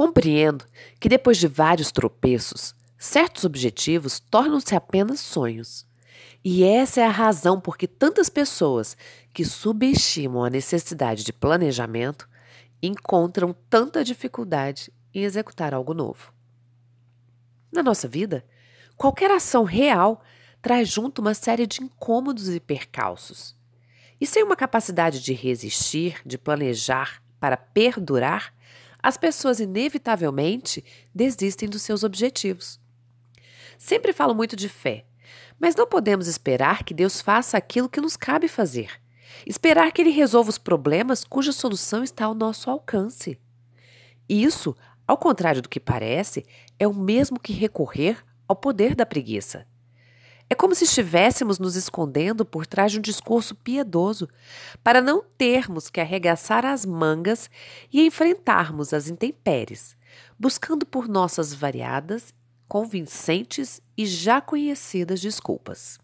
Compreendo que depois de vários tropeços, certos objetivos tornam-se apenas sonhos. E essa é a razão por que tantas pessoas que subestimam a necessidade de planejamento encontram tanta dificuldade em executar algo novo. Na nossa vida, qualquer ação real traz junto uma série de incômodos e percalços. E sem uma capacidade de resistir, de planejar para perdurar, as pessoas inevitavelmente desistem dos seus objetivos. Sempre falo muito de fé, mas não podemos esperar que Deus faça aquilo que nos cabe fazer. Esperar que Ele resolva os problemas cuja solução está ao nosso alcance. Isso, ao contrário do que parece, é o mesmo que recorrer ao poder da preguiça. É como se estivéssemos nos escondendo por trás de um discurso piedoso, para não termos que arregaçar as mangas e enfrentarmos as intempéries, buscando por nossas variadas, convincentes e já conhecidas desculpas.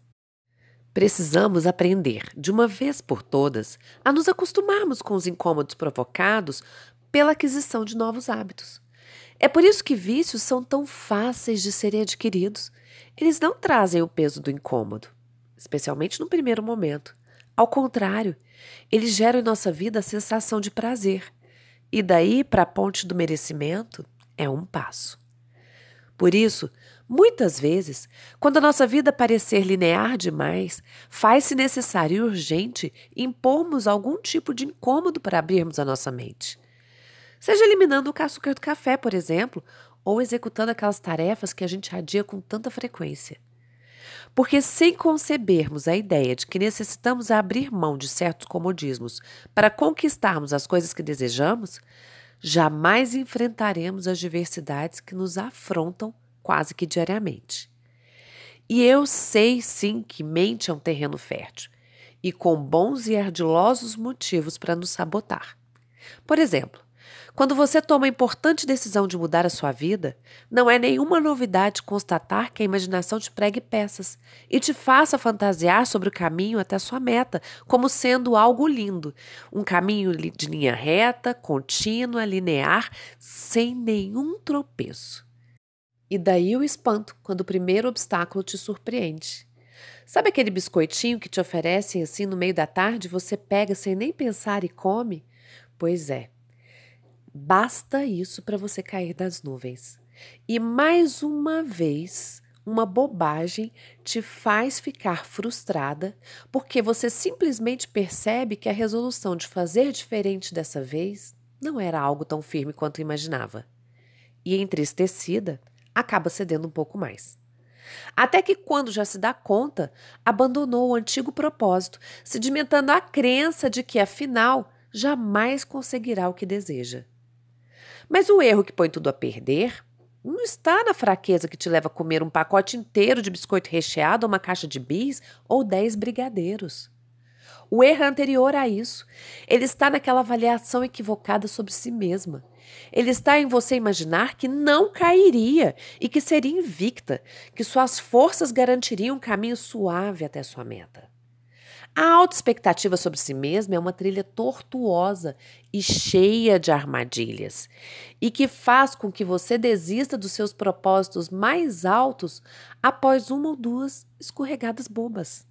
Precisamos aprender, de uma vez por todas, a nos acostumarmos com os incômodos provocados pela aquisição de novos hábitos. É por isso que vícios são tão fáceis de serem adquiridos. Eles não trazem o peso do incômodo, especialmente no primeiro momento. Ao contrário, eles geram em nossa vida a sensação de prazer. E daí para a ponte do merecimento é um passo. Por isso, muitas vezes, quando a nossa vida parecer linear demais, faz-se necessário e urgente impormos algum tipo de incômodo para abrirmos a nossa mente. Seja eliminando o açúcar do café, por exemplo, ou executando aquelas tarefas que a gente adia com tanta frequência. Porque sem concebermos a ideia de que necessitamos abrir mão de certos comodismos para conquistarmos as coisas que desejamos, jamais enfrentaremos as diversidades que nos afrontam quase que diariamente. E eu sei sim que mente é um terreno fértil e com bons e ardilosos motivos para nos sabotar. Por exemplo, quando você toma a importante decisão de mudar a sua vida, não é nenhuma novidade constatar que a imaginação te pregue peças e te faça fantasiar sobre o caminho até a sua meta, como sendo algo lindo, um caminho de linha reta, contínua, linear, sem nenhum tropeço. E daí o espanto quando o primeiro obstáculo te surpreende. Sabe aquele biscoitinho que te oferecem assim no meio da tarde, você pega sem nem pensar e come? Pois é. Basta isso para você cair das nuvens. E mais uma vez, uma bobagem te faz ficar frustrada porque você simplesmente percebe que a resolução de fazer diferente dessa vez não era algo tão firme quanto imaginava. E entristecida, acaba cedendo um pouco mais. Até que, quando já se dá conta, abandonou o antigo propósito, sedimentando a crença de que, afinal, jamais conseguirá o que deseja. Mas o erro que põe tudo a perder não está na fraqueza que te leva a comer um pacote inteiro de biscoito recheado, uma caixa de bis ou dez brigadeiros. O erro é anterior a isso. Ele está naquela avaliação equivocada sobre si mesma. Ele está em você imaginar que não cairia e que seria invicta, que suas forças garantiriam um caminho suave até sua meta. A alta expectativa sobre si mesma é uma trilha tortuosa e cheia de armadilhas, e que faz com que você desista dos seus propósitos mais altos após uma ou duas escorregadas bobas.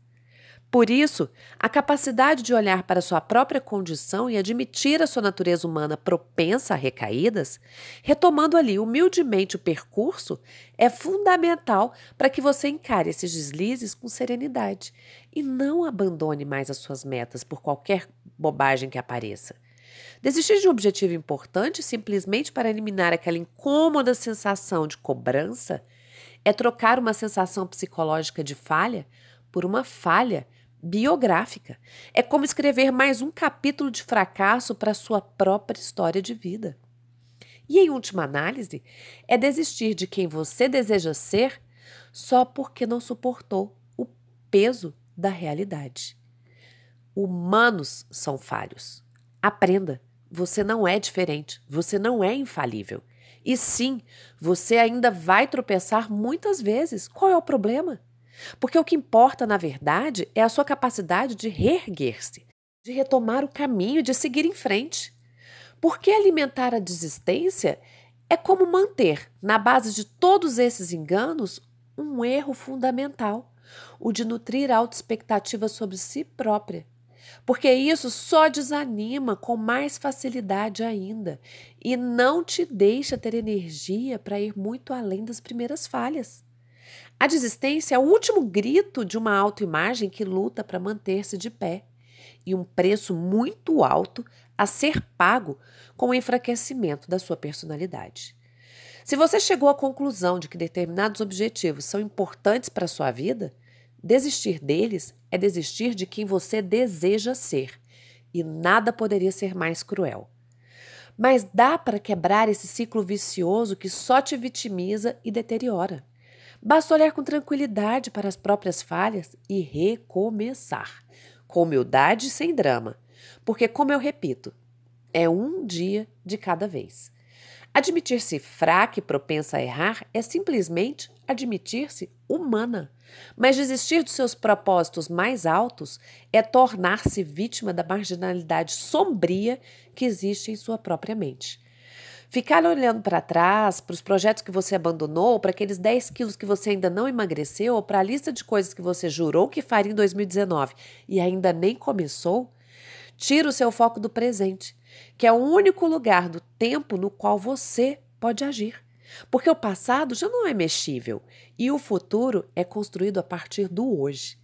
Por isso, a capacidade de olhar para sua própria condição e admitir a sua natureza humana propensa a recaídas, retomando ali humildemente o percurso, é fundamental para que você encare esses deslizes com serenidade e não abandone mais as suas metas por qualquer bobagem que apareça. Desistir de um objetivo importante simplesmente para eliminar aquela incômoda sensação de cobrança é trocar uma sensação psicológica de falha por uma falha biográfica. É como escrever mais um capítulo de fracasso para sua própria história de vida. E, em última análise, é desistir de quem você deseja ser só porque não suportou o peso da realidade. Humanos são falhos. Aprenda, você não é diferente, você não é infalível. E sim, você ainda vai tropeçar muitas vezes. Qual é o problema? Porque o que importa, na verdade, é a sua capacidade de reerguer-se, de retomar o caminho, de seguir em frente. Porque alimentar a desistência É como manter, na base de todos esses enganos, um erro fundamental, o de nutrir autoexpectativa sobre si própria. Porque isso só desanima com mais facilidade ainda e não te deixa ter energia para ir muito além das primeiras falhas. A desistência é o último grito de uma autoimagem que luta para manter-se de pé e um preço muito alto a ser pago com o enfraquecimento da sua personalidade. Se você chegou à conclusão de que determinados objetivos são importantes para a sua vida, desistir deles é desistir de quem você deseja ser, e nada poderia ser mais cruel. Mas dá para quebrar esse ciclo vicioso que só te vitimiza e deteriora. Basta olhar com tranquilidade para as próprias falhas e recomeçar, com humildade e sem drama, porque, como eu repito, é um dia de cada vez. Admitir-se fraca e propensa a errar é simplesmente admitir-se humana. Mas desistir dos seus propósitos mais altos é tornar-se vítima da marginalidade sombria que existe em sua própria mente. Ficar olhando para trás, para os projetos que você abandonou, para aqueles 10 quilos que você ainda não emagreceu, para a lista de coisas que você jurou que faria em 2019 e ainda nem começou, tira o seu foco do presente, que é o único lugar do tempo no qual você pode agir. Porque o passado já não é mexível e o futuro é construído a partir do hoje.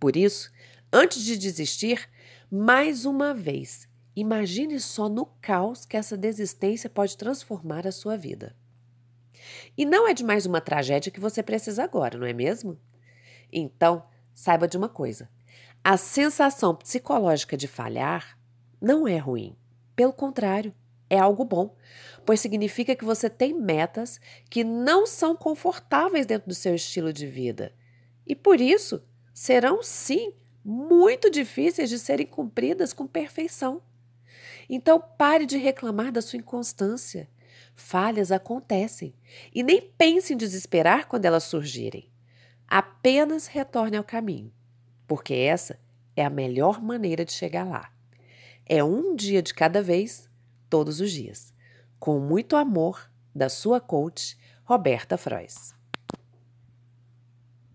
Por isso, antes de desistir, mais uma vez, imagine só no caos que essa desistência pode transformar a sua vida. E não é de mais uma tragédia que você precisa agora, não é mesmo? Então, saiba de uma coisa: a sensação psicológica de falhar não é ruim. Pelo contrário, é algo bom, pois significa que você tem metas que não são confortáveis dentro do seu estilo de vida. E por isso, serão sim muito difíceis de serem cumpridas com perfeição. Então pare de reclamar da sua inconstância. Falhas acontecem e nem pense em desesperar quando elas surgirem. Apenas retorne ao caminho, porque essa é a melhor maneira de chegar lá. É um dia de cada vez todos os dias. Com muito amor, da sua coach, Roberta Frois.